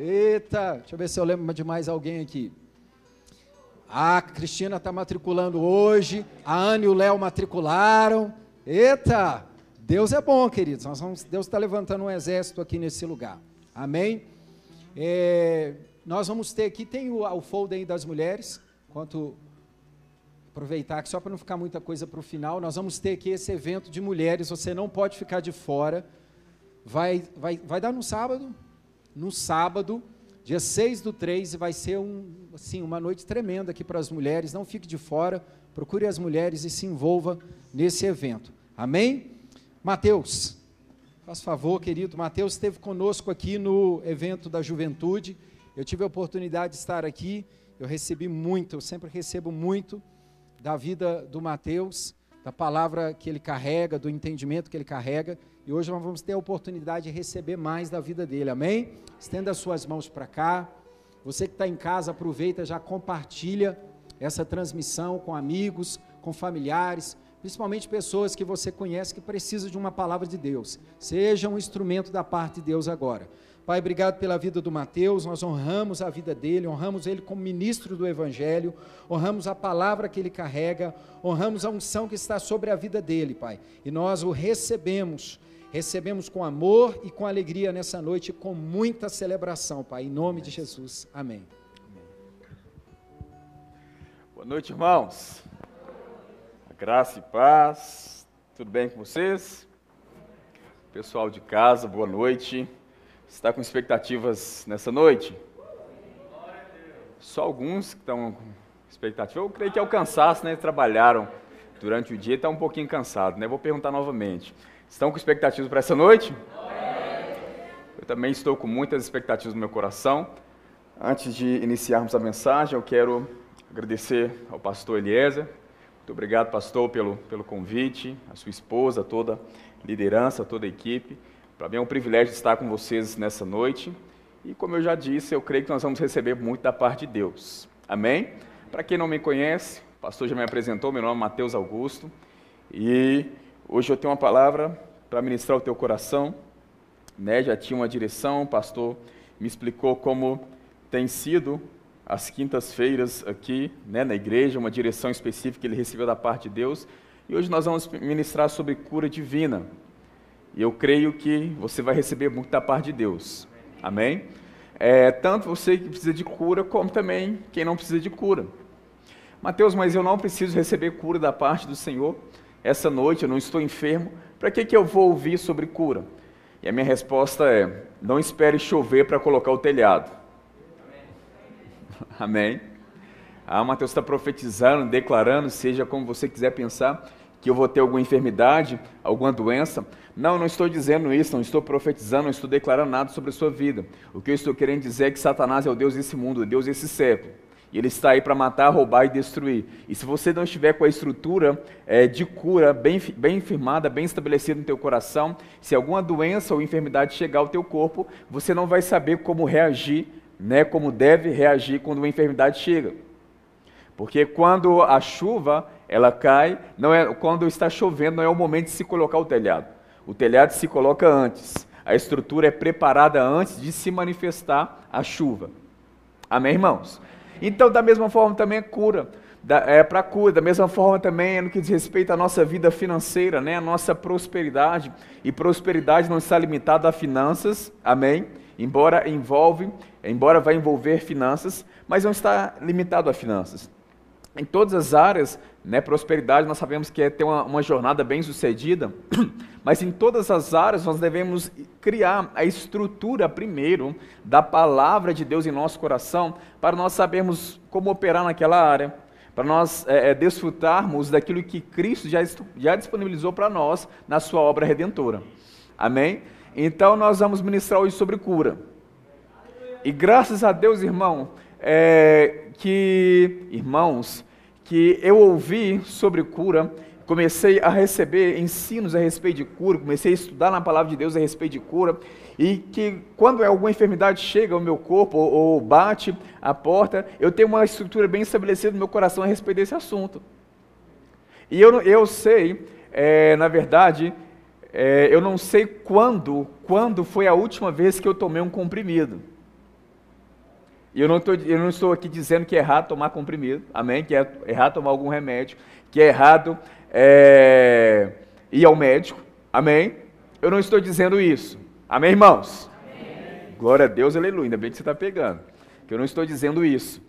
Eita, deixa eu ver se eu lembro de mais alguém aqui. A Cristina está matriculando hoje, a Ana e o Léo matricularam. Eita, Deus é bom, queridos. Vamos, Deus está levantando um exército aqui nesse lugar. Amém? É, nós vamos ter aqui, tem o, o folder das mulheres, enquanto aproveitar que só para não ficar muita coisa para o final, nós vamos ter aqui esse evento de mulheres, você não pode ficar de fora. Vai, vai, vai dar no sábado, no sábado, dia 6 do 3, e vai ser um, assim, uma noite tremenda aqui para as mulheres. Não fique de fora, procure as mulheres e se envolva nesse evento. Amém? Mateus, faz favor, querido. Mateus esteve conosco aqui no evento da juventude. Eu tive a oportunidade de estar aqui. Eu recebi muito, eu sempre recebo muito da vida do Mateus, da palavra que ele carrega, do entendimento que ele carrega. E hoje nós vamos ter a oportunidade de receber mais da vida dele, amém? Estenda as suas mãos para cá. Você que está em casa, aproveita, já compartilha essa transmissão com amigos, com familiares, principalmente pessoas que você conhece que precisam de uma palavra de Deus. Seja um instrumento da parte de Deus agora. Pai, obrigado pela vida do Mateus, nós honramos a vida dele, honramos ele como ministro do Evangelho, honramos a palavra que ele carrega, honramos a unção que está sobre a vida dele, Pai. E nós o recebemos, recebemos com amor e com alegria nessa noite, com muita celebração, Pai, em nome de Jesus. Amém. Boa noite, irmãos. Graça e paz. Tudo bem com vocês? Pessoal de casa, boa noite. Está com expectativas nessa noite? Só alguns que estão com expectativa. Eu creio que é o cansaço, né? Trabalharam durante o dia e estão um pouquinho cansados, né? Vou perguntar novamente. Estão com expectativas para essa noite? Eu também estou com muitas expectativas no meu coração. Antes de iniciarmos a mensagem, eu quero agradecer ao pastor Eliezer. Muito obrigado, pastor, pelo, pelo convite, a sua esposa, toda a liderança, toda a equipe. Para mim é um privilégio estar com vocês nessa noite. E como eu já disse, eu creio que nós vamos receber muito da parte de Deus. Amém? Para quem não me conhece, o pastor já me apresentou, meu nome é Mateus Augusto. E hoje eu tenho uma palavra para ministrar o teu coração. Né? Já tinha uma direção, o pastor me explicou como tem sido as quintas-feiras aqui né, na igreja, uma direção específica que ele recebeu da parte de Deus. E hoje nós vamos ministrar sobre cura divina. E eu creio que você vai receber muito da parte de Deus. Amém? É, tanto você que precisa de cura, como também quem não precisa de cura. Mateus, mas eu não preciso receber cura da parte do Senhor. Essa noite eu não estou enfermo. Para que, que eu vou ouvir sobre cura? E a minha resposta é: não espere chover para colocar o telhado. Amém? Ah, Mateus está profetizando, declarando, seja como você quiser pensar, que eu vou ter alguma enfermidade, alguma doença. Não, não estou dizendo isso, não estou profetizando, não estou declarando nada sobre a sua vida. O que eu estou querendo dizer é que Satanás é o Deus desse mundo, o Deus desse século. E ele está aí para matar, roubar e destruir. E se você não estiver com a estrutura é, de cura bem, bem firmada, bem estabelecida no teu coração, se alguma doença ou enfermidade chegar ao teu corpo, você não vai saber como reagir, né, como deve reagir quando uma enfermidade chega. Porque quando a chuva ela cai, não é quando está chovendo, não é o momento de se colocar o telhado. O telhado se coloca antes. A estrutura é preparada antes de se manifestar a chuva. Amém, irmãos? Então, da mesma forma também é cura. Da, é para cura, da mesma forma também é no que diz respeito à nossa vida financeira, né? a nossa prosperidade. E prosperidade não está limitada a finanças, amém? Embora envolve, embora vai envolver finanças, mas não está limitado a finanças. Em todas as áreas né? Prosperidade, nós sabemos que é ter uma, uma jornada bem sucedida, mas em todas as áreas nós devemos criar a estrutura primeiro da palavra de Deus em nosso coração, para nós sabermos como operar naquela área, para nós é, é, desfrutarmos daquilo que Cristo já, já disponibilizou para nós na sua obra redentora. Amém? Então nós vamos ministrar hoje sobre cura. E graças a Deus, irmão, é, que, irmãos, que eu ouvi sobre cura, comecei a receber ensinos a respeito de cura, comecei a estudar na palavra de Deus a respeito de cura, e que quando alguma enfermidade chega ao meu corpo ou, bate a porta, eu tenho uma estrutura bem estabelecida no meu coração a respeito desse assunto. E eu, eu sei, é, na verdade, é, eu não sei quando, quando foi a última vez que eu tomei um comprimido. Eu não, eu não estou aqui dizendo que é errado tomar comprimido, amém? Que é errado tomar algum remédio, que é errado é, ir ao médico, amém? Eu não estou dizendo isso, amém, irmãos? Amém. Glória a Deus, aleluia, ainda bem que você está pegando, que eu não estou dizendo isso.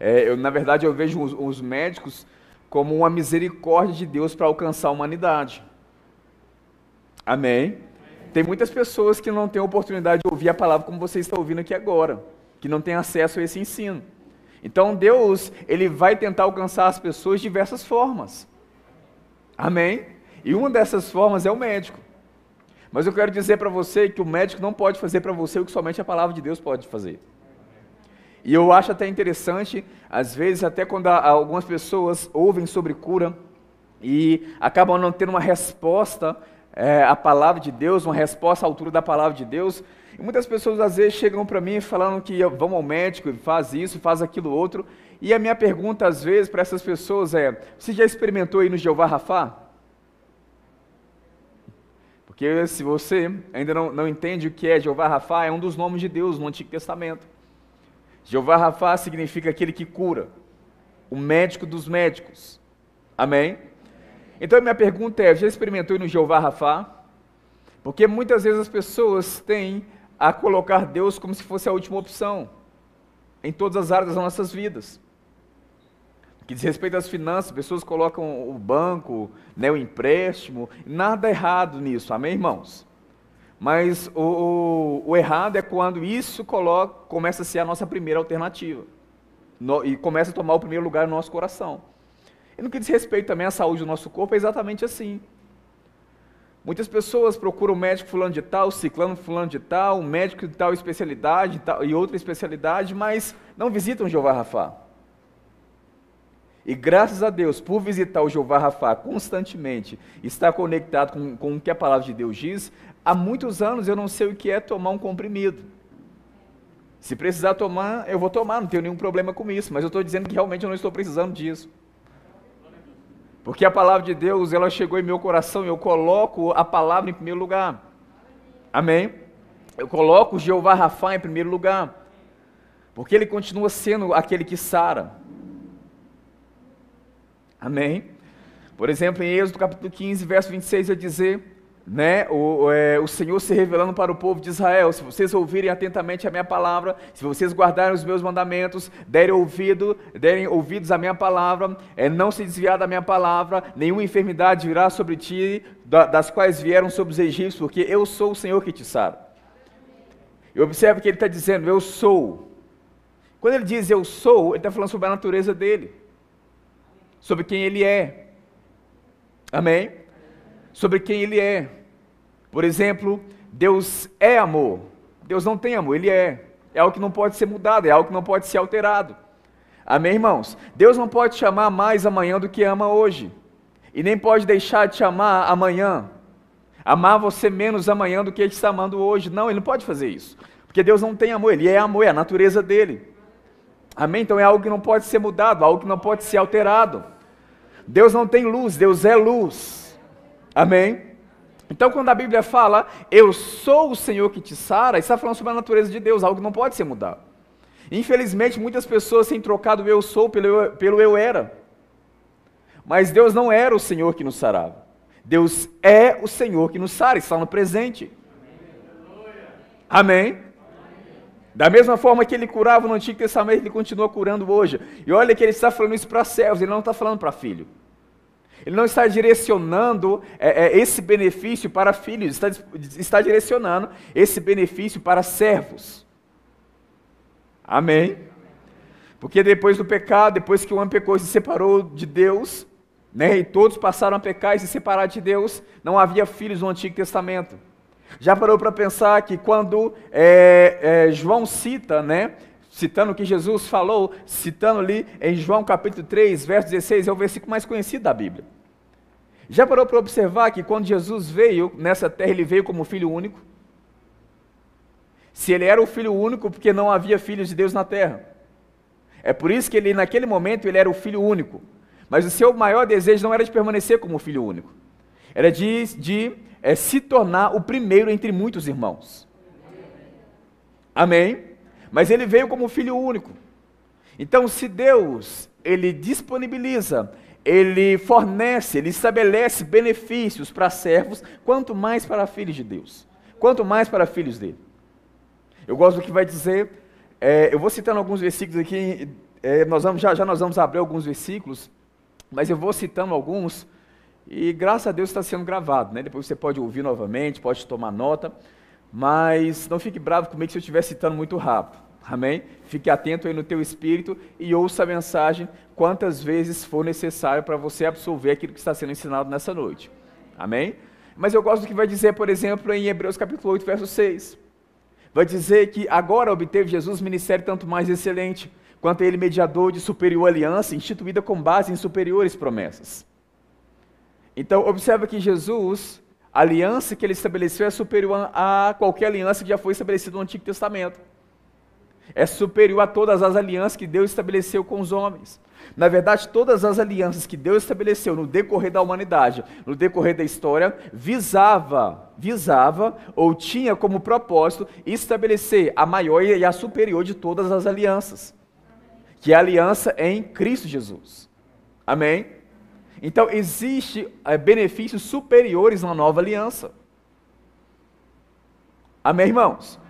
É, eu, na verdade, eu vejo os, os médicos como uma misericórdia de Deus para alcançar a humanidade. Amém? Tem muitas pessoas que não têm oportunidade de ouvir a palavra como você está ouvindo aqui agora, que não têm acesso a esse ensino. Então Deus, ele vai tentar alcançar as pessoas de diversas formas. Amém? E uma dessas formas é o médico. Mas eu quero dizer para você que o médico não pode fazer para você o que somente a palavra de Deus pode fazer. E eu acho até interessante, às vezes, até quando algumas pessoas ouvem sobre cura e acabam não tendo uma resposta é, à palavra de Deus, uma resposta à altura da palavra de Deus. E muitas pessoas às vezes chegam para mim falando que vão ao médico faz isso, faz aquilo outro. E a minha pergunta às vezes para essas pessoas é: você já experimentou ir no Jeová Rafá? Porque se você ainda não, não entende o que é Jeová Rafá, é um dos nomes de Deus no Antigo Testamento. Jeová Rafa significa aquele que cura, o médico dos médicos. Amém? Então minha pergunta é: já experimentou no Jeová Rafa? Porque muitas vezes as pessoas têm a colocar Deus como se fosse a última opção em todas as áreas das nossas vidas. Que diz respeito às finanças, pessoas colocam o banco, né, o empréstimo, nada errado nisso, amém, irmãos? Mas o, o, o errado é quando isso coloca, começa a ser a nossa primeira alternativa. No, e começa a tomar o primeiro lugar no nosso coração. E no que diz respeito também à saúde do nosso corpo, é exatamente assim. Muitas pessoas procuram médico fulano de tal, ciclano fulano de tal, médico de tal especialidade tal, e outra especialidade, mas não visitam Jeová Rafa. E graças a Deus, por visitar o Jeová Rafa constantemente, estar conectado com, com o que a palavra de Deus diz, há muitos anos eu não sei o que é tomar um comprimido. Se precisar tomar, eu vou tomar, não tenho nenhum problema com isso, mas eu estou dizendo que realmente eu não estou precisando disso. Porque a palavra de Deus, ela chegou em meu coração e eu coloco a palavra em primeiro lugar. Amém? Eu coloco Jeová Rafa em primeiro lugar. Porque ele continua sendo aquele que sara. Amém? Por exemplo, em Êxodo capítulo 15, verso 26, vai dizer né, o, é, o Senhor se revelando para o povo de Israel: se vocês ouvirem atentamente a minha palavra, se vocês guardarem os meus mandamentos, derem ouvido, derem ouvidos à minha palavra, é, não se desviar da minha palavra, nenhuma enfermidade virá sobre ti, da, das quais vieram sobre os egípcios, porque eu sou o Senhor que te sara. E observe que ele está dizendo: Eu sou. Quando ele diz eu sou, ele está falando sobre a natureza dele, sobre quem ele é. Amém? Sobre quem Ele é. Por exemplo, Deus é amor. Deus não tem amor, Ele é. É algo que não pode ser mudado, é algo que não pode ser alterado. Amém, irmãos? Deus não pode te amar mais amanhã do que ama hoje. E nem pode deixar de te amar amanhã. Amar você menos amanhã do que Ele está amando hoje. Não, Ele não pode fazer isso. Porque Deus não tem amor, Ele é amor, é a natureza dele. Amém? Então é algo que não pode ser mudado, algo que não pode ser alterado. Deus não tem luz, Deus é luz. Amém? Então, quando a Bíblia fala, eu sou o Senhor que te sara, está falando sobre a natureza de Deus, algo que não pode ser mudado. Infelizmente, muitas pessoas têm trocado o eu sou pelo eu, pelo eu era. Mas Deus não era o Senhor que nos sarava. Deus é o Senhor que nos sara, está no presente. Amém? Da mesma forma que ele curava no Antigo Testamento, ele continua curando hoje. E olha que ele está falando isso para servos, ele não está falando para filho. Ele não está direcionando é, é, esse benefício para filhos, está, está direcionando esse benefício para servos. Amém? Porque depois do pecado, depois que o homem pecou e se separou de Deus, né, e todos passaram a pecar e se separar de Deus, não havia filhos no Antigo Testamento. Já parou para pensar que quando é, é, João cita, né, citando o que Jesus falou, citando ali em João capítulo 3, verso 16, é o versículo mais conhecido da Bíblia. Já parou para observar que quando Jesus veio nessa terra, ele veio como filho único? Se ele era o filho único, porque não havia filhos de Deus na terra. É por isso que ele, naquele momento, ele era o filho único. Mas o seu maior desejo não era de permanecer como filho único, era de, de é, se tornar o primeiro entre muitos irmãos. Amém? Mas ele veio como filho único. Então, se Deus ele disponibiliza, ele fornece, ele estabelece benefícios para servos, quanto mais para filhos de Deus, quanto mais para filhos dele. Eu gosto do que vai dizer, é, eu vou citando alguns versículos aqui, é, nós vamos, já, já nós vamos abrir alguns versículos, mas eu vou citando alguns, e graças a Deus está sendo gravado, né? depois você pode ouvir novamente, pode tomar nota, mas não fique bravo comigo se eu estiver citando muito rápido. Amém? Fique atento aí no teu espírito e ouça a mensagem quantas vezes for necessário para você absorver aquilo que está sendo ensinado nessa noite. Amém? Mas eu gosto do que vai dizer, por exemplo, em Hebreus capítulo 8, verso 6. Vai dizer que agora obteve Jesus ministério tanto mais excelente, quanto ele mediador de superior aliança, instituída com base em superiores promessas. Então, observa que Jesus, a aliança que ele estabeleceu é superior a qualquer aliança que já foi estabelecida no Antigo Testamento é superior a todas as alianças que Deus estabeleceu com os homens. Na verdade, todas as alianças que Deus estabeleceu no decorrer da humanidade, no decorrer da história, visava, visava ou tinha como propósito estabelecer a maior e a superior de todas as alianças, que é a aliança em Cristo Jesus. Amém? Então, existe é, benefícios superiores na nova aliança. Amém, irmãos?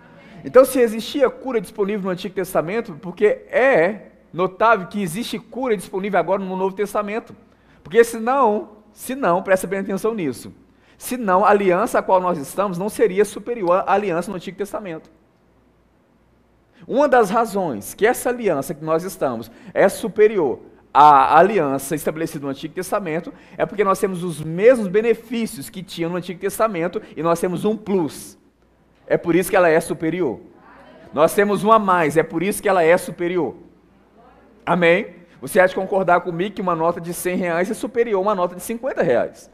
Então, se existia cura disponível no Antigo Testamento, porque é notável que existe cura disponível agora no Novo Testamento. Porque senão, se não, presta bem atenção nisso. Senão, a aliança a qual nós estamos não seria superior à aliança no Antigo Testamento. Uma das razões que essa aliança que nós estamos é superior à aliança estabelecida no Antigo Testamento é porque nós temos os mesmos benefícios que tinha no Antigo Testamento e nós temos um plus. É por isso que ela é superior. Nós temos uma a mais, é por isso que ela é superior. Amém? Você de concordar comigo que uma nota de 100 reais é superior a uma nota de 50 reais.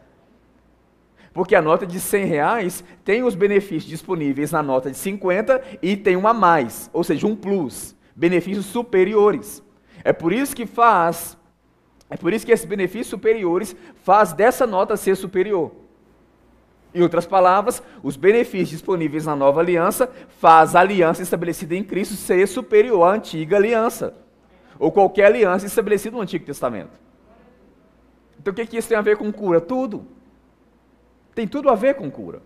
Porque a nota de 100 reais tem os benefícios disponíveis na nota de 50 e tem uma a mais, ou seja, um plus, benefícios superiores. É por isso que faz, é por isso que esses benefícios superiores faz dessa nota ser superior. Em outras palavras, os benefícios disponíveis na nova aliança faz a aliança estabelecida em Cristo ser superior à antiga aliança, ou qualquer aliança estabelecida no Antigo Testamento. Então o que, que isso tem a ver com cura? Tudo. Tem tudo a ver com cura.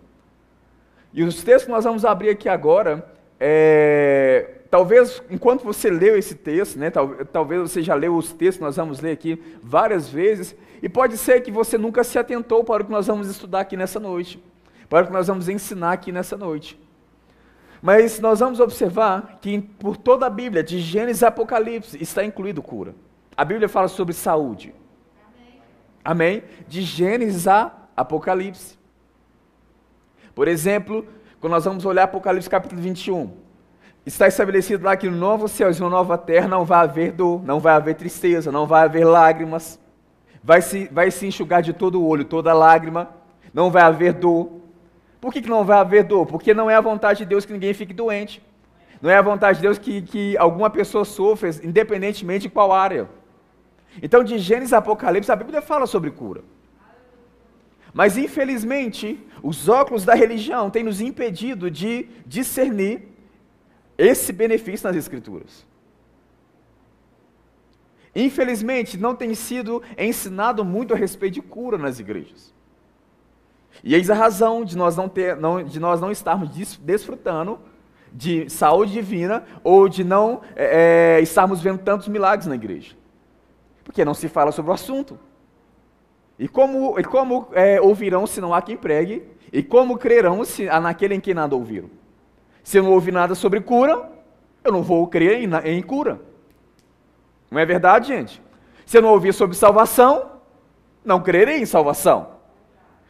E os textos que nós vamos abrir aqui agora, é, talvez enquanto você leu esse texto, né, talvez você já leu os textos, nós vamos ler aqui várias vezes, e pode ser que você nunca se atentou para o que nós vamos estudar aqui nessa noite, para o que nós vamos ensinar aqui nessa noite. Mas nós vamos observar que por toda a Bíblia, de Gênesis a Apocalipse, está incluído cura. A Bíblia fala sobre saúde. Amém? Amém? De Gênesis a Apocalipse. Por exemplo, quando nós vamos olhar Apocalipse capítulo 21, está estabelecido lá que no novo céu e na nova terra não vai haver dor, não vai haver tristeza, não vai haver lágrimas vai se, vai se enxugar de todo o olho, toda lágrima, não vai haver dor. Por que, que não vai haver dor? Porque não é a vontade de Deus que ninguém fique doente. Não é a vontade de Deus que, que alguma pessoa sofra, independentemente de qual área. Então, de Gênesis a Apocalipse, a Bíblia fala sobre cura. Mas, infelizmente, os óculos da religião têm nos impedido de discernir esse benefício nas Escrituras. Infelizmente, não tem sido ensinado muito a respeito de cura nas igrejas. E eis a razão de nós não, ter, não, de nós não estarmos desfrutando de saúde divina ou de não é, é, estarmos vendo tantos milagres na igreja. Porque não se fala sobre o assunto. E como, e como é, ouvirão se não há quem pregue? E como crerão se naquele em quem nada ouviram? Se eu não ouvir nada sobre cura, eu não vou crer em, em cura. Não é verdade, gente? Se eu não ouvir sobre salvação, não crerei em salvação.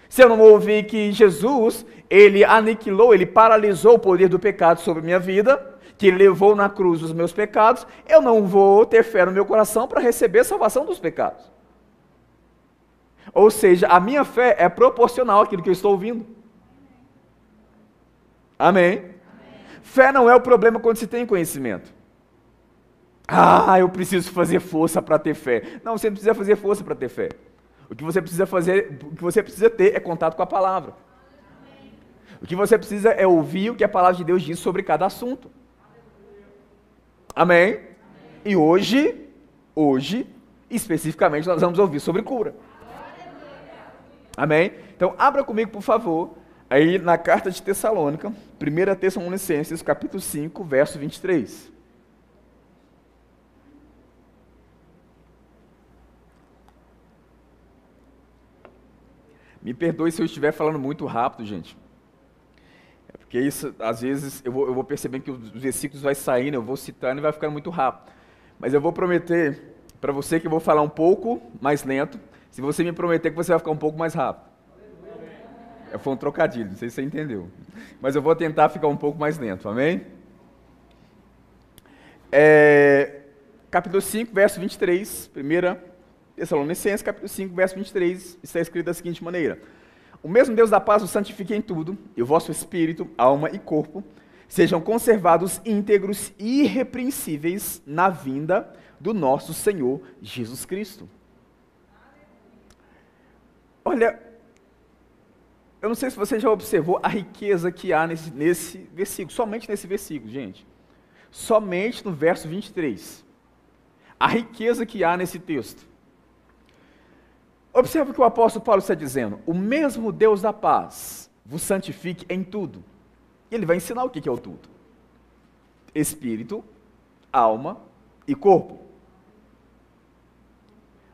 Se eu não ouvir que Jesus, ele aniquilou, ele paralisou o poder do pecado sobre minha vida, que levou na cruz os meus pecados, eu não vou ter fé no meu coração para receber a salvação dos pecados. Ou seja, a minha fé é proporcional àquilo que eu estou ouvindo. Amém? Amém. Fé não é o problema quando se tem conhecimento. Ah, eu preciso fazer força para ter fé. Não, você não precisa fazer força para ter fé. O que você precisa fazer, o que você precisa ter é contato com a palavra. O que você precisa é ouvir o que a palavra de Deus diz sobre cada assunto. Amém? E hoje, hoje, especificamente, nós vamos ouvir sobre cura. Amém? Então, abra comigo, por favor, aí na carta de Tessalônica, 1 Tessalonicenses, capítulo 5, verso 23. Me perdoe se eu estiver falando muito rápido, gente. É porque isso, às vezes, eu vou, eu vou percebendo que os versículos vai saindo, eu vou citando e vai ficando muito rápido. Mas eu vou prometer para você que eu vou falar um pouco mais lento, se você me prometer que você vai ficar um pouco mais rápido. É, foi um trocadilho, não sei se você entendeu. Mas eu vou tentar ficar um pouco mais lento, amém? É, capítulo 5, verso 23, primeira Tessalonicenses, capítulo 5, verso 23, está escrito da seguinte maneira: O mesmo Deus da paz os santifique em tudo, e o vosso espírito, alma e corpo sejam conservados íntegros e irrepreensíveis na vinda do nosso Senhor Jesus Cristo. Olha, eu não sei se você já observou a riqueza que há nesse, nesse versículo, somente nesse versículo, gente. Somente no verso 23. A riqueza que há nesse texto. Observe o que o apóstolo Paulo está dizendo. O mesmo Deus da paz vos santifique em tudo. E ele vai ensinar o que é o tudo: espírito, alma e corpo.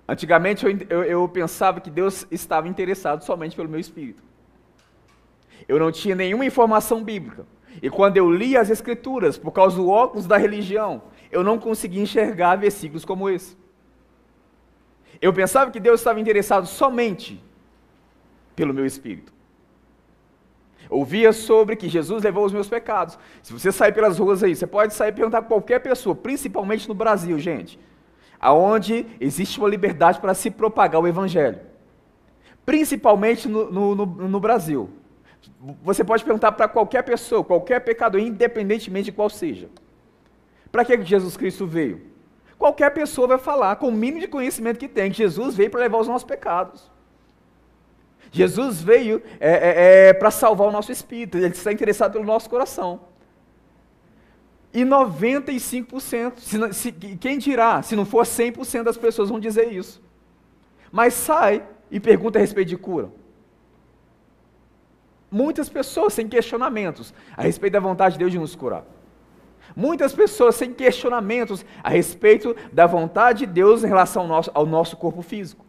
Antigamente eu, eu, eu, pensava que Deus estava interessado somente pelo meu espírito. Eu não tinha nenhuma informação bíblica. E quando eu li as Escrituras, por causa do óculos da religião, eu não conseguia enxergar versículos como esse. Eu pensava que Deus estava interessado somente pelo meu espírito. Ouvia sobre que Jesus levou os meus pecados. Se você sair pelas ruas aí, você pode sair e perguntar a qualquer pessoa, principalmente no Brasil, gente, aonde existe uma liberdade para se propagar o evangelho. Principalmente no, no, no, no Brasil. Você pode perguntar para qualquer pessoa, qualquer pecador, independentemente de qual seja. Para que Jesus Cristo veio? qualquer pessoa vai falar, com o mínimo de conhecimento que tem, que Jesus veio para levar os nossos pecados. Jesus veio é, é, é, para salvar o nosso espírito, ele está interessado pelo nosso coração. E 95%, se, se, quem dirá, se não for 100% das pessoas vão dizer isso. Mas sai e pergunta a respeito de cura. Muitas pessoas sem questionamentos a respeito da vontade de Deus de nos curar. Muitas pessoas sem questionamentos a respeito da vontade de Deus em relação ao nosso, ao nosso corpo físico.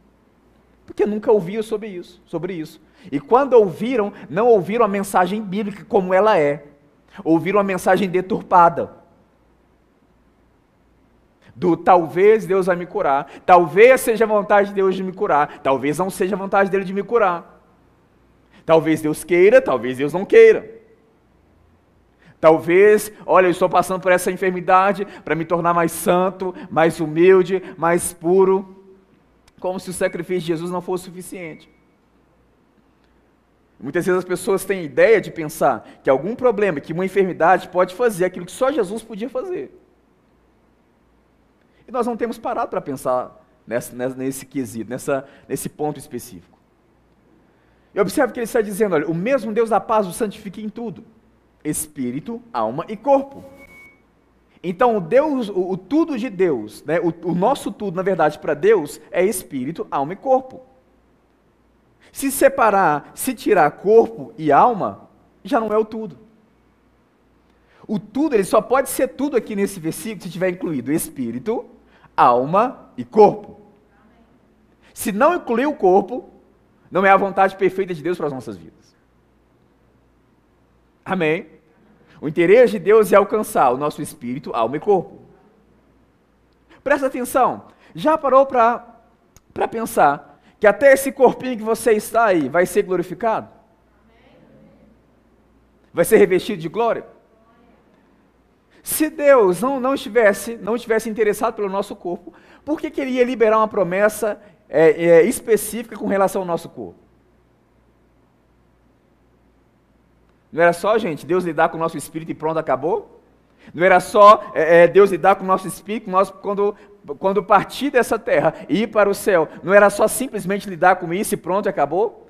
Porque nunca ouviram sobre isso, sobre isso. E quando ouviram, não ouviram a mensagem bíblica como ela é. Ouviram a mensagem deturpada. Do talvez Deus vai me curar, talvez seja vontade de Deus de me curar, talvez não seja vontade dele de me curar. Talvez Deus queira, talvez Deus não queira. Talvez, olha, eu estou passando por essa enfermidade para me tornar mais santo, mais humilde, mais puro, como se o sacrifício de Jesus não fosse suficiente. Muitas vezes as pessoas têm ideia de pensar que algum problema, que uma enfermidade pode fazer aquilo que só Jesus podia fazer. E nós não temos parado para pensar nessa, nesse quesito, nessa, nesse ponto específico. E observe que ele está dizendo: olha, o mesmo Deus da paz o santifique em tudo espírito, alma e corpo. Então, o Deus, o, o tudo de Deus, né, o, o nosso tudo, na verdade, para Deus é espírito, alma e corpo. Se separar, se tirar corpo e alma, já não é o tudo. O tudo, ele só pode ser tudo aqui nesse versículo se tiver incluído espírito, alma e corpo. Se não incluir o corpo, não é a vontade perfeita de Deus para as nossas vidas. Amém? O interesse de Deus é alcançar o nosso espírito, alma e corpo. Presta atenção. Já parou para pensar que até esse corpinho que você está aí vai ser glorificado? Vai ser revestido de glória? Se Deus não, não, estivesse, não estivesse interessado pelo nosso corpo, por que queria liberar uma promessa é, é, específica com relação ao nosso corpo? Não era só, gente, Deus lidar com o nosso espírito e pronto, acabou? Não era só é, é, Deus lidar com o nosso espírito nós, quando, quando partir dessa terra e ir para o céu? Não era só simplesmente lidar com isso e pronto, acabou?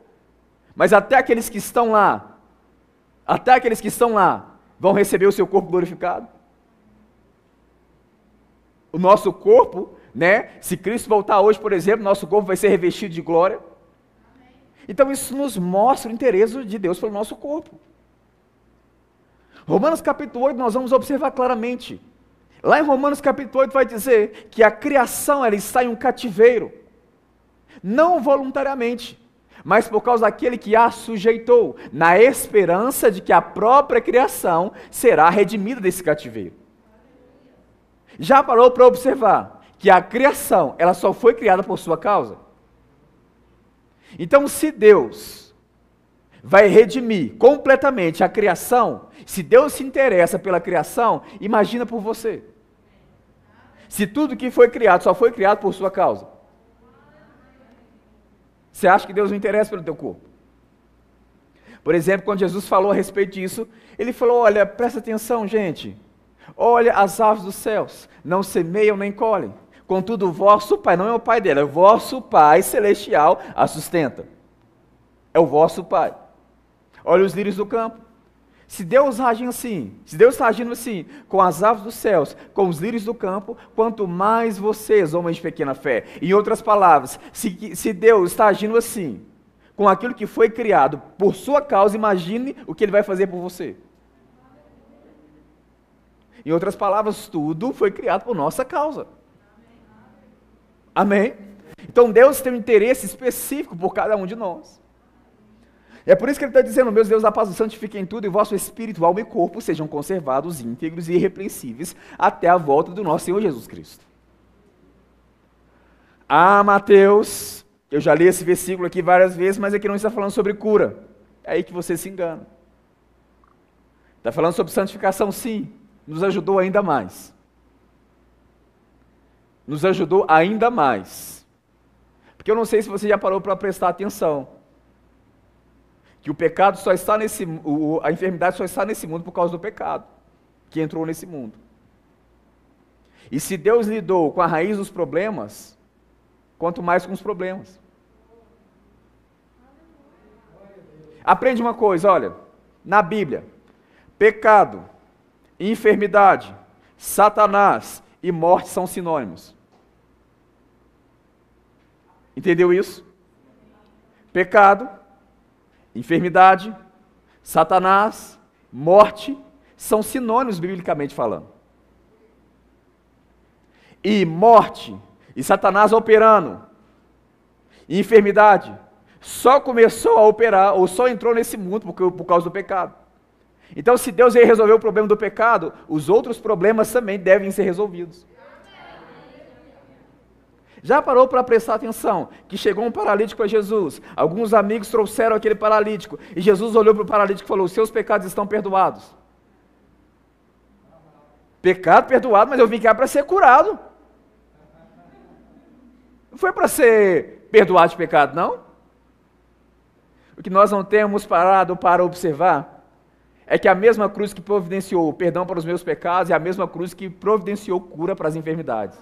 Mas até aqueles que estão lá, até aqueles que estão lá, vão receber o seu corpo glorificado? o nosso corpo, né? Se Cristo voltar hoje, por exemplo, nosso corpo vai ser revestido de glória. Então isso nos mostra o interesse de Deus pelo nosso corpo. Romanos capítulo 8 nós vamos observar claramente. Lá em Romanos capítulo 8 vai dizer que a criação ela está em um cativeiro. Não voluntariamente, mas por causa daquele que a sujeitou, na esperança de que a própria criação será redimida desse cativeiro. Já parou para observar que a criação, ela só foi criada por sua causa? Então, se Deus vai redimir completamente a criação, se Deus se interessa pela criação, imagina por você. Se tudo que foi criado só foi criado por sua causa. Você acha que Deus não interessa pelo teu corpo? Por exemplo, quando Jesus falou a respeito disso, ele falou: Olha, presta atenção, gente. Olha as aves dos céus, não semeiam nem colhem. Contudo, o vosso Pai, não é o Pai dela, é o vosso Pai celestial a sustenta. É o vosso Pai. Olha os lírios do campo. Se Deus age assim, se Deus está agindo assim, com as aves dos céus, com os lírios do campo, quanto mais vocês, homens de pequena fé. Em outras palavras, se, se Deus está agindo assim, com aquilo que foi criado por sua causa, imagine o que ele vai fazer por você. Em outras palavras, tudo foi criado por nossa causa. Amém? Então Deus tem um interesse específico por cada um de nós. É por isso que ele está dizendo: Meus Deus da paz, santifiquem tudo, e vosso espírito, alma e corpo sejam conservados íntegros e irrepreensíveis até a volta do nosso Senhor Jesus Cristo. Ah, Mateus, eu já li esse versículo aqui várias vezes, mas aqui não está falando sobre cura. É aí que você se engana. Está falando sobre santificação, sim, nos ajudou ainda mais. Nos ajudou ainda mais. Porque eu não sei se você já parou para prestar atenção. Que o pecado só está nesse o, a enfermidade só está nesse mundo por causa do pecado que entrou nesse mundo. E se Deus lidou com a raiz dos problemas, quanto mais com os problemas. Aprende uma coisa, olha, na Bíblia, pecado, enfermidade, Satanás e morte são sinônimos. Entendeu isso? Pecado, enfermidade, Satanás, morte são sinônimos biblicamente falando. E morte e Satanás operando, e enfermidade só começou a operar ou só entrou nesse mundo por, por causa do pecado. Então, se Deus veio resolver o problema do pecado, os outros problemas também devem ser resolvidos. Já parou para prestar atenção que chegou um paralítico a Jesus? Alguns amigos trouxeram aquele paralítico e Jesus olhou para o paralítico e falou: seus pecados estão perdoados. Pecado perdoado, mas eu vim cá para ser curado. Não foi para ser perdoado de pecado, não? O que nós não temos parado para observar é que a mesma cruz que providenciou o perdão para os meus pecados é a mesma cruz que providenciou cura para as enfermidades.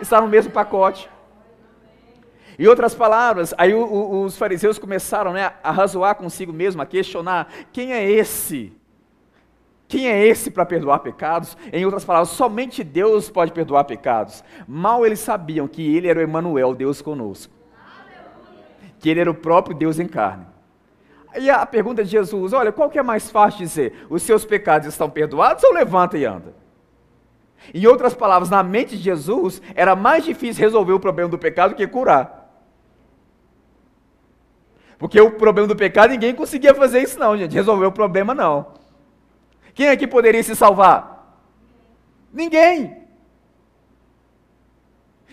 Está no mesmo pacote. Em outras palavras, aí o, o, os fariseus começaram né, a razoar consigo mesmo, a questionar: quem é esse? Quem é esse para perdoar pecados? Em outras palavras, somente Deus pode perdoar pecados. Mal eles sabiam que ele era o Emanuel, Deus conosco. Que ele era o próprio Deus em carne. E a pergunta de Jesus, olha, qual que é mais fácil dizer? Os seus pecados estão perdoados ou levanta e anda? Em outras palavras, na mente de Jesus, era mais difícil resolver o problema do pecado que curar. Porque o problema do pecado, ninguém conseguia fazer isso não, gente. Resolver o problema, não. Quem aqui poderia se salvar? Ninguém.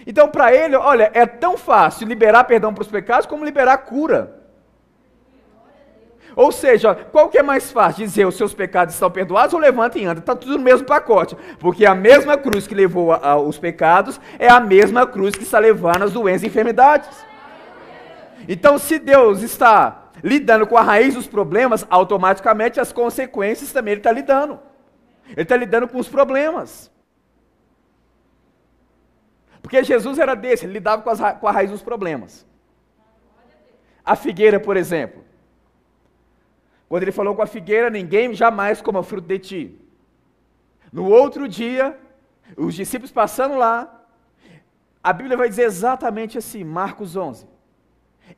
Então, para ele, olha, é tão fácil liberar perdão para os pecados como liberar cura. Ou seja, qual que é mais fácil? Dizer os seus pecados estão perdoados ou levanta e anda? Está tudo no mesmo pacote. Porque a mesma cruz que levou a, a, os pecados é a mesma cruz que está levando as doenças e enfermidades. Então, se Deus está lidando com a raiz dos problemas, automaticamente as consequências também Ele está lidando. Ele está lidando com os problemas. Porque Jesus era desse, ele lidava com, com a raiz dos problemas. A figueira, por exemplo. Quando ele falou com a figueira, ninguém jamais coma fruto de ti. No outro dia, Os discípulos passando lá, a Bíblia vai dizer exatamente assim, Marcos 11,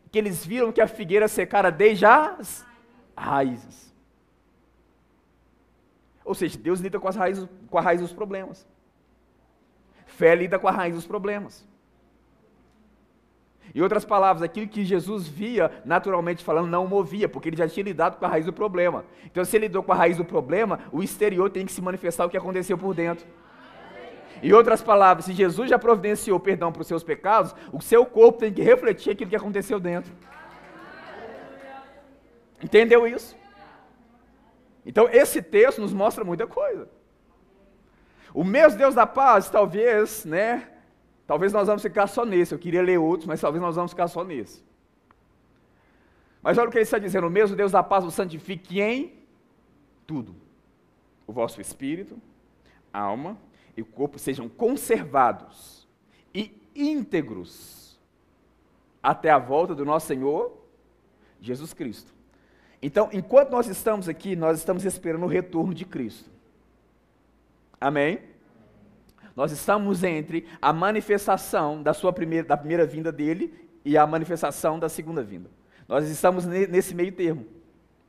que eles viram que a figueira secara desde as raízes. Ou seja, Deus lida com, as raízes, com a raiz dos problemas. Fé lida com a raiz dos problemas. Em outras palavras, aquilo que Jesus via, naturalmente falando, não movia, porque ele já tinha lidado com a raiz do problema. Então, se ele lidou com a raiz do problema, o exterior tem que se manifestar o que aconteceu por dentro. Em outras palavras, se Jesus já providenciou perdão para os seus pecados, o seu corpo tem que refletir aquilo que aconteceu dentro. Entendeu isso? Então, esse texto nos mostra muita coisa. O mesmo Deus da paz, talvez, né, Talvez nós vamos ficar só nesse. Eu queria ler outros, mas talvez nós vamos ficar só nesse. Mas olha o que ele está dizendo: o mesmo Deus da paz o santifique em tudo. O vosso espírito, alma e corpo sejam conservados e íntegros até a volta do nosso Senhor Jesus Cristo. Então, enquanto nós estamos aqui, nós estamos esperando o retorno de Cristo. Amém? Nós estamos entre a manifestação da sua primeira, da primeira vinda dele e a manifestação da segunda vinda. Nós estamos nesse meio termo,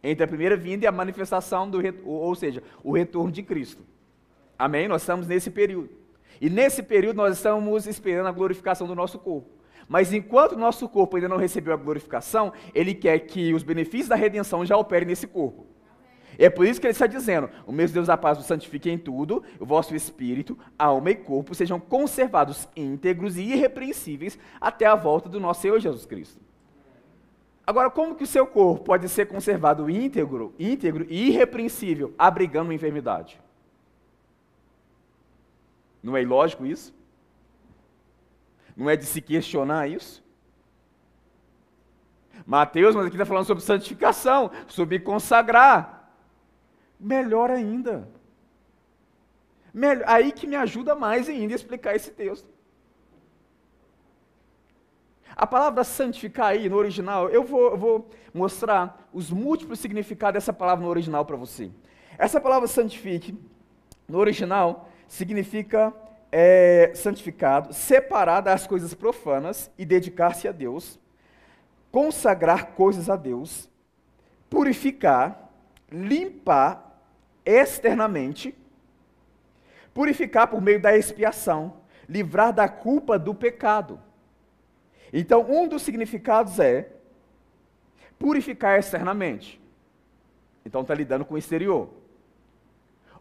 entre a primeira vinda e a manifestação do, ou seja, o retorno de Cristo. Amém? Nós estamos nesse período. E nesse período nós estamos esperando a glorificação do nosso corpo. Mas enquanto o nosso corpo ainda não recebeu a glorificação, ele quer que os benefícios da redenção já operem nesse corpo. É por isso que ele está dizendo: o mesmo Deus da paz o santifique em tudo, o vosso espírito, alma e corpo sejam conservados íntegros e irrepreensíveis até a volta do nosso Senhor Jesus Cristo. Agora, como que o seu corpo pode ser conservado íntegro, íntegro e irrepreensível, abrigando uma enfermidade? Não é ilógico isso? Não é de se questionar isso? Mateus, mas aqui está falando sobre santificação, sobre consagrar. Melhor ainda. Melhor, aí que me ajuda mais ainda a explicar esse texto. A palavra santificar aí no original, eu vou, eu vou mostrar os múltiplos significados dessa palavra no original para você. Essa palavra santifique, no original, significa é, santificado, separar das coisas profanas e dedicar-se a Deus, consagrar coisas a Deus, purificar, limpar externamente, purificar por meio da expiação, livrar da culpa do pecado. Então, um dos significados é purificar externamente. Então, está lidando com o exterior.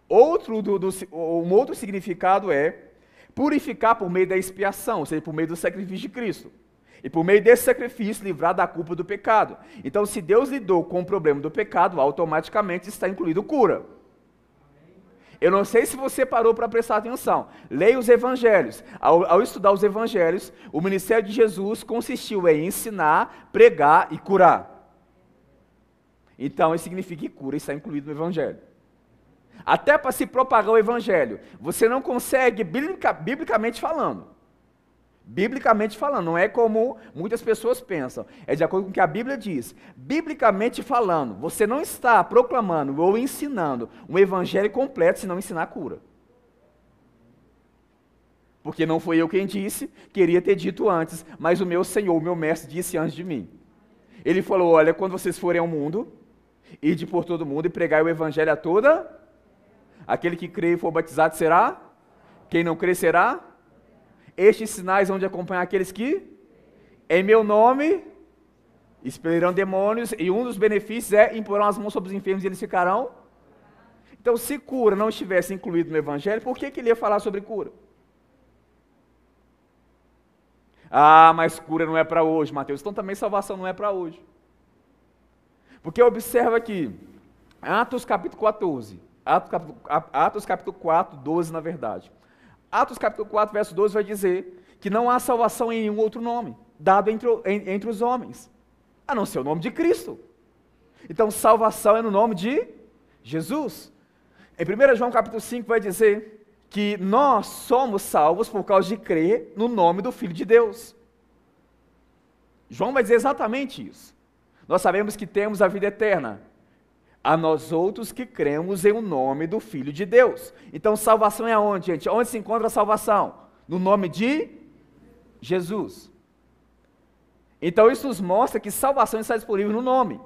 Outro do, do, um outro significado é purificar por meio da expiação, ou seja, por meio do sacrifício de Cristo. E por meio desse sacrifício, livrar da culpa do pecado. Então, se Deus lidou com o problema do pecado, automaticamente está incluído cura. Eu não sei se você parou para prestar atenção. Leia os evangelhos. Ao, ao, estudar os evangelhos, o ministério de Jesus consistiu em ensinar, pregar e curar. Então, isso significa que cura está incluído no evangelho. Até para se propagar o evangelho, você não consegue, biblica, biblicamente falando, Biblicamente falando, não é como muitas pessoas pensam, é de acordo com o que a Bíblia diz. Biblicamente falando, você não está proclamando ou ensinando um evangelho completo se não ensinar a cura. Porque não foi eu quem disse, queria ter dito antes, mas o meu Senhor, o meu mestre, disse antes de mim. Ele falou: Olha, quando vocês forem ao mundo, ide por todo mundo e pregai o evangelho a toda. Aquele que crê e for batizado será, quem não crê será estes sinais vão de acompanhar aqueles que, em meu nome, expelirão demônios, e um dos benefícios é imporão as mãos sobre os enfermos e eles ficarão. Então, se cura não estivesse incluído no Evangelho, por que, que ele ia falar sobre cura? Ah, mas cura não é para hoje, Mateus. Então também salvação não é para hoje. Porque observa aqui, Atos capítulo 14, Atos capítulo, Atos capítulo 4, 12 na verdade. Atos capítulo 4, verso 12 vai dizer que não há salvação em nenhum outro nome, dado entre, entre os homens, a não ser o nome de Cristo. Então, salvação é no nome de Jesus. Em 1 João capítulo 5 vai dizer que nós somos salvos por causa de crer no nome do Filho de Deus. João vai dizer exatamente isso. Nós sabemos que temos a vida eterna a nós outros que cremos em o nome do Filho de Deus. Então, salvação é aonde, gente? Onde se encontra a salvação? No nome de Jesus. Então, isso nos mostra que salvação está disponível no nome.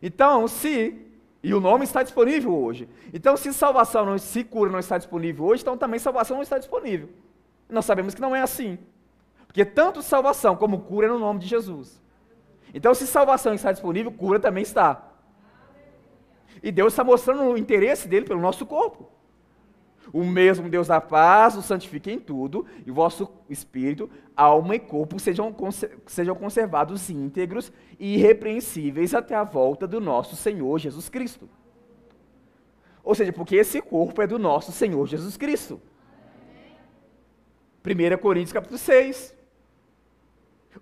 Então, se. E o nome está disponível hoje. Então, se salvação, não, se cura não está disponível hoje, então também salvação não está disponível. Nós sabemos que não é assim. Porque tanto salvação como cura é no nome de Jesus. Então, se salvação está disponível, cura também está. E Deus está mostrando o interesse dele pelo nosso corpo. O mesmo Deus da paz o santifique em tudo, e o vosso espírito, alma e corpo sejam, sejam conservados íntegros e irrepreensíveis até a volta do nosso Senhor Jesus Cristo. Ou seja, porque esse corpo é do nosso Senhor Jesus Cristo. 1 Coríntios capítulo 6.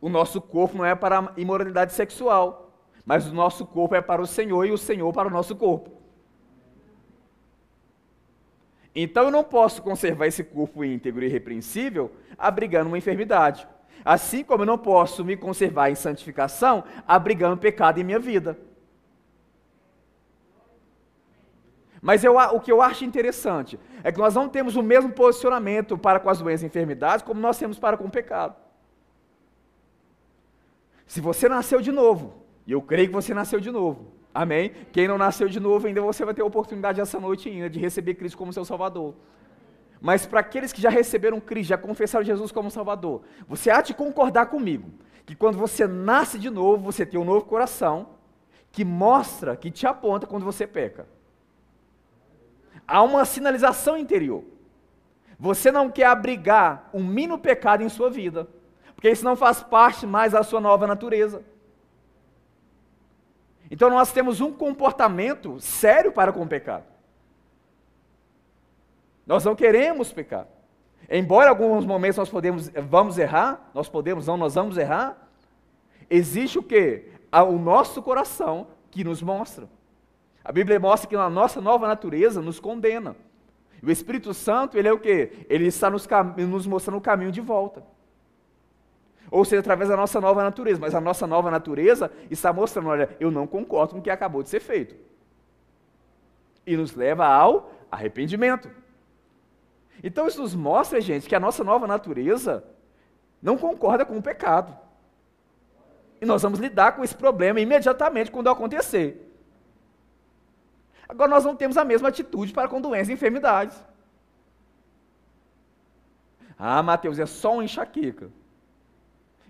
O nosso corpo não é para imoralidade sexual, mas o nosso corpo é para o Senhor e o Senhor para o nosso corpo. Então eu não posso conservar esse corpo íntegro e irrepreensível abrigando uma enfermidade. Assim como eu não posso me conservar em santificação abrigando pecado em minha vida. Mas eu, o que eu acho interessante é que nós não temos o mesmo posicionamento para com as doenças e enfermidades como nós temos para com o pecado. Se você nasceu de novo, e eu creio que você nasceu de novo. Amém? Quem não nasceu de novo, ainda você vai ter a oportunidade essa noite ainda de receber Cristo como seu Salvador. Mas para aqueles que já receberam Cristo, já confessaram Jesus como Salvador, você há de concordar comigo que quando você nasce de novo, você tem um novo coração que mostra, que te aponta quando você peca. Há uma sinalização interior. Você não quer abrigar um mínimo pecado em sua vida, porque isso não faz parte mais da sua nova natureza. Então nós temos um comportamento sério para com o pecado. Nós não queremos pecar. Embora em alguns momentos nós podemos, vamos errar, nós podemos não, nós vamos errar, existe o que? O nosso coração que nos mostra. A Bíblia mostra que a nossa nova natureza nos condena. O Espírito Santo, ele é o que? Ele está nos, nos mostrando o caminho de volta ou seja, através da nossa nova natureza. Mas a nossa nova natureza está mostrando: olha, eu não concordo com o que acabou de ser feito. E nos leva ao arrependimento. Então isso nos mostra, gente, que a nossa nova natureza não concorda com o pecado. E nós vamos lidar com esse problema imediatamente quando acontecer. Agora nós não temos a mesma atitude para com doenças e enfermidades. Ah, Mateus, é só uma enxaqueca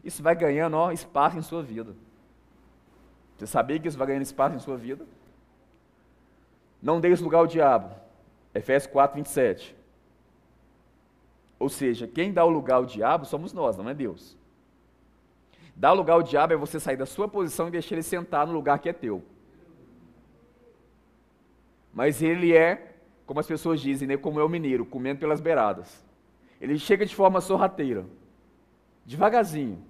isso vai ganhando ó, espaço em sua vida. Você sabia que isso vai ganhando espaço em sua vida? Não deis lugar ao diabo. Efésios 4, 27. Ou seja, quem dá o lugar ao diabo somos nós, não é Deus. Dar lugar ao diabo é você sair da sua posição e deixar ele sentar no lugar que é teu. Mas ele é, como as pessoas dizem, né, como é o mineiro, comendo pelas beiradas. Ele chega de forma sorrateira, devagarzinho,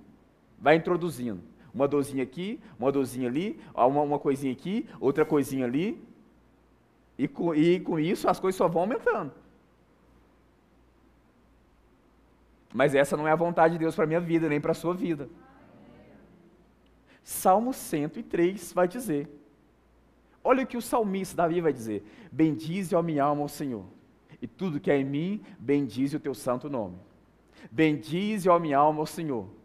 vai introduzindo. Uma dorzinha aqui, uma dorzinha ali, uma, uma coisinha aqui, outra coisinha ali. E com, e com isso as coisas só vão aumentando. Mas essa não é a vontade de Deus para a minha vida, nem para a sua vida. Salmo 103 vai dizer. Olha o que o salmista Davi vai dizer: Bendize, a minha alma, ao Senhor, e tudo que é em mim, bendize o teu santo nome. Bendize, a minha alma, ao Senhor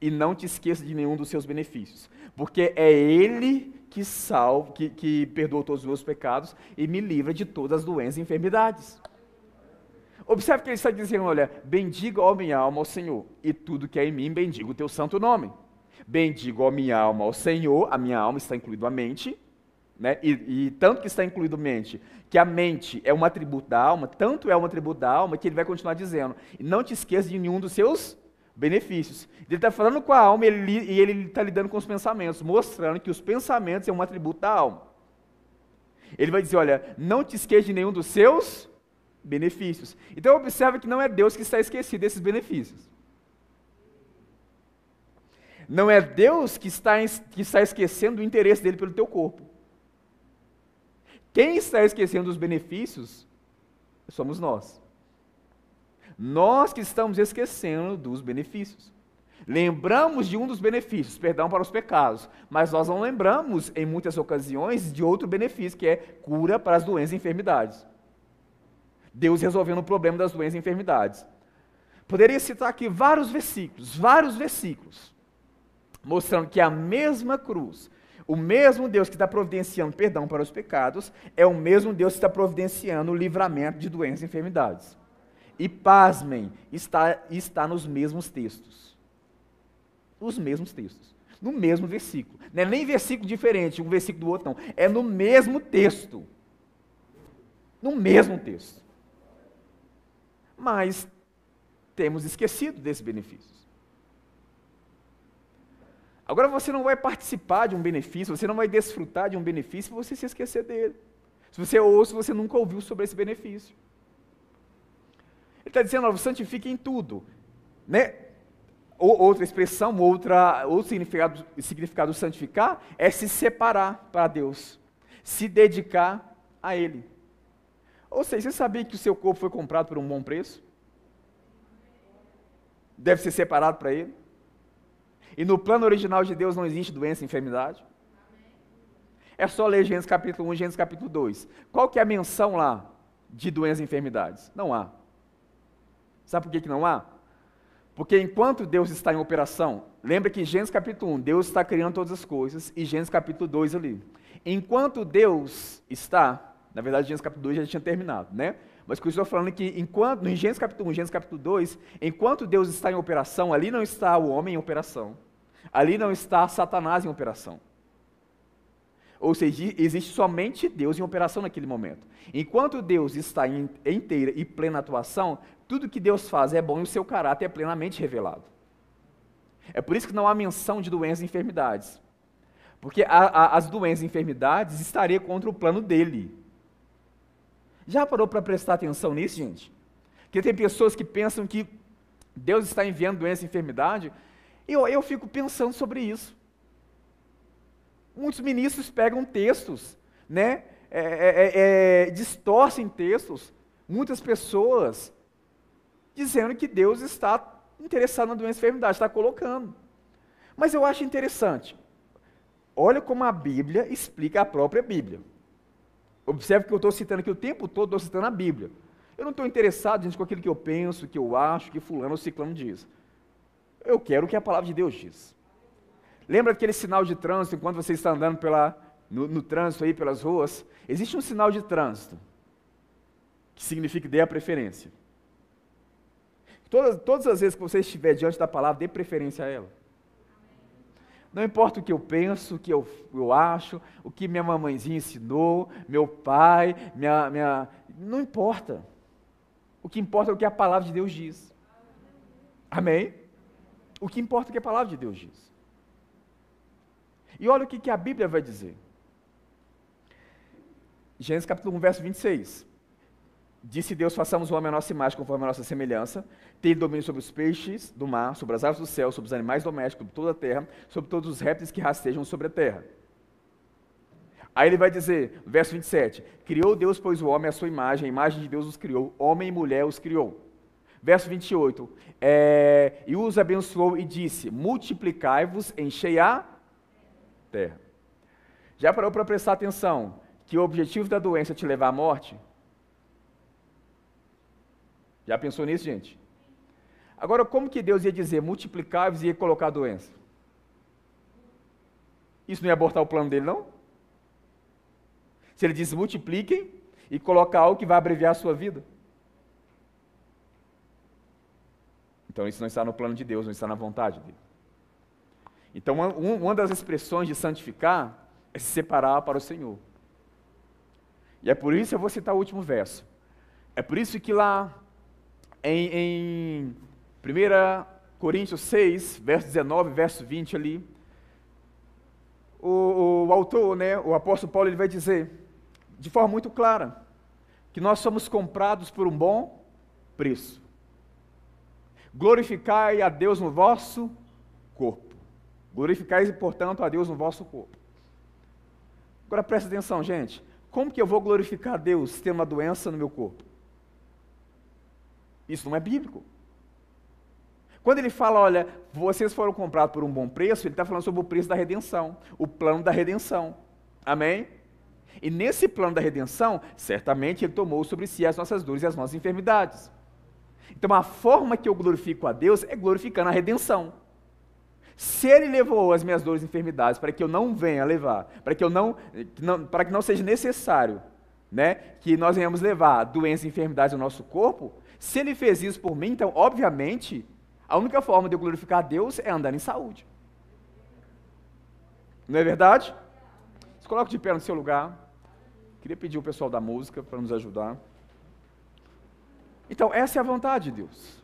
e não te esqueça de nenhum dos seus benefícios, porque é Ele que salva, que, que perdoa todos os meus pecados e me livra de todas as doenças e enfermidades. Observe que ele está dizendo: olha, bendiga, ó minha alma, ao Senhor, e tudo que é em mim, bendiga o teu santo nome. Bendigo, ó minha alma, ao Senhor, a minha alma está incluído a mente, né? E, e, tanto que está incluído mente, que a mente é um atributo da alma, tanto é um atributo da alma, que ele vai continuar dizendo: e não te esqueça de nenhum dos seus benefícios. Ele está falando com a alma e ele está lidando com os pensamentos, mostrando que os pensamentos é um atributo da alma. Ele vai dizer: olha, não te esqueça de nenhum dos seus benefícios. Então observe que não é Deus que está esquecido desses benefícios. Não é Deus que está, que está esquecendo o interesse dele pelo teu corpo. Quem está esquecendo dos benefícios somos nós. Nós que estamos esquecendo dos benefícios. Lembramos de um dos benefícios, perdão para os pecados, mas nós não lembramos, em muitas ocasiões, de outro benefício, que é cura para as doenças e enfermidades. Deus resolvendo o problema das doenças e enfermidades. Poderia citar aqui vários versículos, vários versículos, mostrando que a mesma cruz, o mesmo Deus que está providenciando perdão para os pecados, é o mesmo Deus que está providenciando o livramento de doenças e enfermidades. E pasmem, está, está nos mesmos textos os mesmos textos. No mesmo versículo. Não é nem versículo diferente, um versículo do outro, não. É no mesmo texto. No mesmo texto. Mas temos esquecido desses benefícios. Agora você não vai participar de um benefício, você não vai desfrutar de um benefício se você se esquecer dele. Se você ou se você nunca ouviu sobre esse benefício. Ele está dizendo, ó, santifique em tudo. Né? outra expressão, outra, outro significado, significado do santificar é se separar para Deus, se dedicar a Ele. Ou seja, você sabia que o seu corpo foi comprado por um bom preço? Deve ser separado para Ele? E no plano original de Deus não existe doença e enfermidade? É só ler Gênesis capítulo 1 e Gênesis capítulo 2. Qual que é a menção lá de doenças e enfermidades? Não há. Sabe por que, que não há? Porque enquanto Deus está em operação, lembra que Gênesis capítulo 1, Deus está criando todas as coisas, e Gênesis capítulo 2 ali. Enquanto Deus está, na verdade Gênesis capítulo 2 já tinha terminado, né? Mas que eu estou falando que enquanto, no Gênesis capítulo 1, Gênesis capítulo 2, enquanto Deus está em operação, ali não está o homem em operação. Ali não está Satanás em operação. Ou seja, existe somente Deus em operação naquele momento. Enquanto Deus está em inteira e plena atuação, tudo que Deus faz é bom e o seu caráter é plenamente revelado. É por isso que não há menção de doenças e enfermidades. Porque a, a, as doenças e enfermidades estariam contra o plano dele. Já parou para prestar atenção nisso, gente? Porque tem pessoas que pensam que Deus está enviando doença e enfermidade, eu, eu fico pensando sobre isso. Muitos ministros pegam textos, né, é, é, é, distorcem textos. Muitas pessoas dizendo que Deus está interessado na doença e enfermidade, está colocando. Mas eu acho interessante. Olha como a Bíblia explica a própria Bíblia. Observe que eu estou citando aqui o tempo todo, estou citando a Bíblia. Eu não estou interessado gente, com aquilo que eu penso, que eu acho, que fulano ou ciclano diz. Eu quero o que a palavra de Deus diz. Lembra aquele sinal de trânsito, enquanto você está andando pela, no, no trânsito aí, pelas ruas? Existe um sinal de trânsito, que significa que dê a preferência. Todas, todas as vezes que você estiver diante da palavra, dê preferência a ela. Não importa o que eu penso, o que eu, eu acho, o que minha mamãezinha ensinou, meu pai, minha, minha. Não importa. O que importa é o que a palavra de Deus diz. Amém? O que importa é o que a palavra de Deus diz. E olha o que, que a Bíblia vai dizer. Gênesis capítulo 1, verso 26. Disse Deus: façamos o homem a nossa imagem, conforme a nossa semelhança, ter domínio sobre os peixes do mar, sobre as aves do céu, sobre os animais domésticos, sobre toda a terra, sobre todos os répteis que rastejam sobre a terra. Aí ele vai dizer, verso 27, criou Deus, pois, o homem à sua imagem, a imagem de Deus os criou, homem e mulher os criou. Verso 28, é, e os abençoou e disse, multiplicai-vos, enchei a terra. Já parou para prestar atenção que o objetivo da doença é te levar à morte? Já pensou nisso, gente? Agora, como que Deus ia dizer multiplicáveis e ia colocar a doença? Isso não ia abortar o plano dele, não? Se ele diz multipliquem e colocar algo que vai abreviar a sua vida. Então isso não está no plano de Deus, não está na vontade dele. Então uma, uma das expressões de santificar é se separar para o Senhor. E é por isso eu vou citar o último verso. É por isso que lá em, em 1 Coríntios 6, verso 19, verso 20 ali, o, o, autor, né, o apóstolo Paulo, ele vai dizer, de forma muito clara, que nós somos comprados por um bom preço. Glorificai a Deus no vosso corpo. Glorificai, portanto, a Deus no vosso corpo. Agora presta atenção, gente. Como que eu vou glorificar a Deus tendo uma doença no meu corpo? Isso não é bíblico. Quando ele fala, olha, vocês foram comprados por um bom preço, ele está falando sobre o preço da redenção, o plano da redenção. Amém? E nesse plano da redenção, certamente ele tomou sobre si as nossas dores e as nossas enfermidades. Então a forma que eu glorifico a Deus é glorificando a redenção. Se ele levou as minhas dores e enfermidades para que eu não venha levar, para que eu não, não para que não seja necessário, né, que nós venhamos levar doenças e enfermidades no nosso corpo, se ele fez isso por mim, então, obviamente, a única forma de eu glorificar a Deus é andar em saúde. Não é verdade? Se coloque de pé no seu lugar. Queria pedir o pessoal da música para nos ajudar. Então, essa é a vontade de Deus.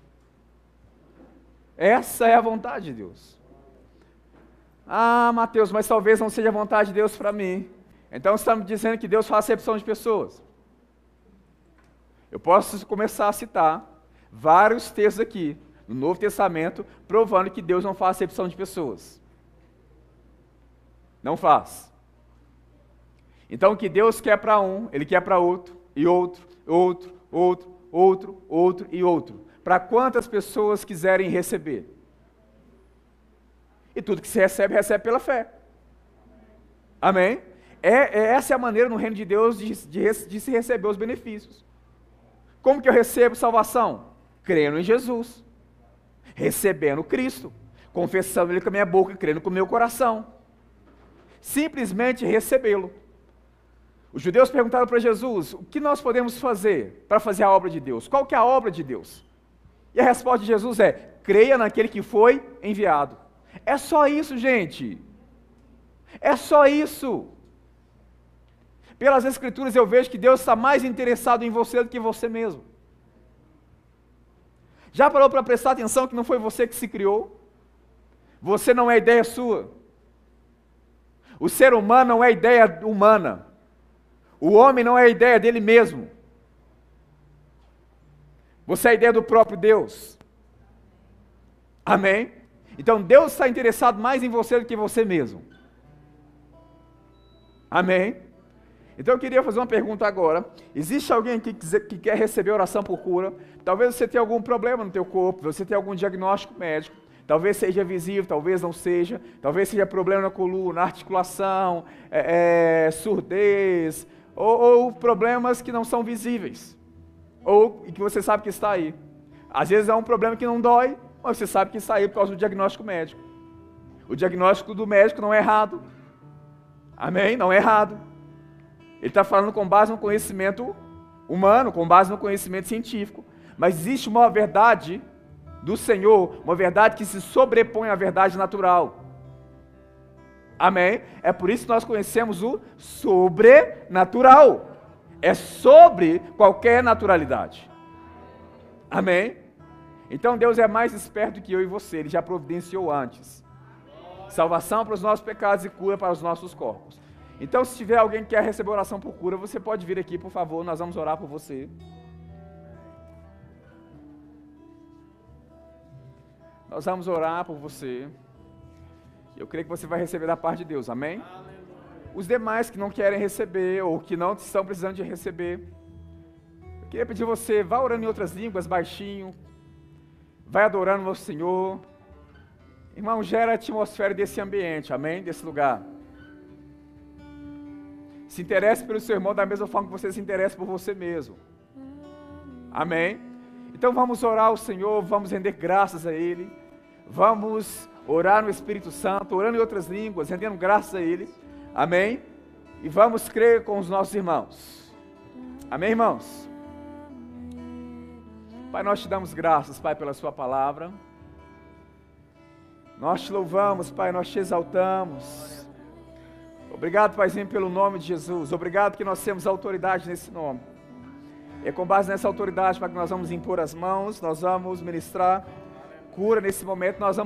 Essa é a vontade de Deus. Ah, Mateus, mas talvez não seja a vontade de Deus para mim. Então estamos dizendo que Deus faz acepção de pessoas. Eu posso começar a citar vários textos aqui no Novo Testamento provando que Deus não faz acepção de pessoas. Não faz. Então o que Deus quer para um, Ele quer para outro, e outro, outro, outro, outro, outro e outro. Para quantas pessoas quiserem receber? E tudo que se recebe, recebe pela fé. Amém? É, é essa é a maneira no reino de Deus de, de, de se receber os benefícios. Como que eu recebo salvação? Crendo em Jesus, recebendo Cristo, confessando Ele com a minha boca e crendo com o meu coração. Simplesmente recebê-lo. Os judeus perguntaram para Jesus: o que nós podemos fazer para fazer a obra de Deus? Qual que é a obra de Deus? E a resposta de Jesus é: creia naquele que foi enviado. É só isso, gente. É só isso. Pelas Escrituras eu vejo que Deus está mais interessado em você do que você mesmo. Já parou para prestar atenção que não foi você que se criou? Você não é ideia sua. O ser humano não é ideia humana. O homem não é ideia dele mesmo. Você é a ideia do próprio Deus. Amém? Então Deus está interessado mais em você do que você mesmo. Amém? Então eu queria fazer uma pergunta agora. Existe alguém que, que quer receber oração por cura? Talvez você tenha algum problema no teu corpo, você tenha algum diagnóstico médico. Talvez seja visível, talvez não seja. Talvez seja problema na coluna, articulação, é, é, surdez, ou, ou problemas que não são visíveis, ou que você sabe que está aí. Às vezes é um problema que não dói, mas você sabe que está aí por causa do diagnóstico médico. O diagnóstico do médico não é errado. Amém? Não é errado. Ele está falando com base no conhecimento humano, com base no conhecimento científico. Mas existe uma verdade do Senhor, uma verdade que se sobrepõe à verdade natural. Amém? É por isso que nós conhecemos o sobrenatural. É sobre qualquer naturalidade. Amém? Então Deus é mais esperto que eu e você, Ele já providenciou antes. Salvação para os nossos pecados e cura para os nossos corpos. Então, se tiver alguém que quer receber oração por cura, você pode vir aqui, por favor, nós vamos orar por você. Nós vamos orar por você. Eu creio que você vai receber da parte de Deus, amém? Os demais que não querem receber ou que não estão precisando de receber, eu queria pedir você, vá orando em outras línguas, baixinho, vai adorando o Senhor. Irmão, gera a atmosfera desse ambiente, amém? Desse lugar. Se interesse pelo seu irmão da mesma forma que você se interessa por você mesmo. Amém? Então vamos orar ao Senhor, vamos render graças a Ele, vamos orar no Espírito Santo, orando em outras línguas, rendendo graças a Ele. Amém? E vamos crer com os nossos irmãos. Amém, irmãos? Pai, nós te damos graças, Pai, pela Sua palavra. Nós te louvamos, Pai, nós te exaltamos. Obrigado, Paizinho, pelo nome de Jesus. Obrigado que nós temos autoridade nesse nome. É com base nessa autoridade, Pai, que nós vamos impor as mãos, nós vamos ministrar cura nesse momento, nós vamos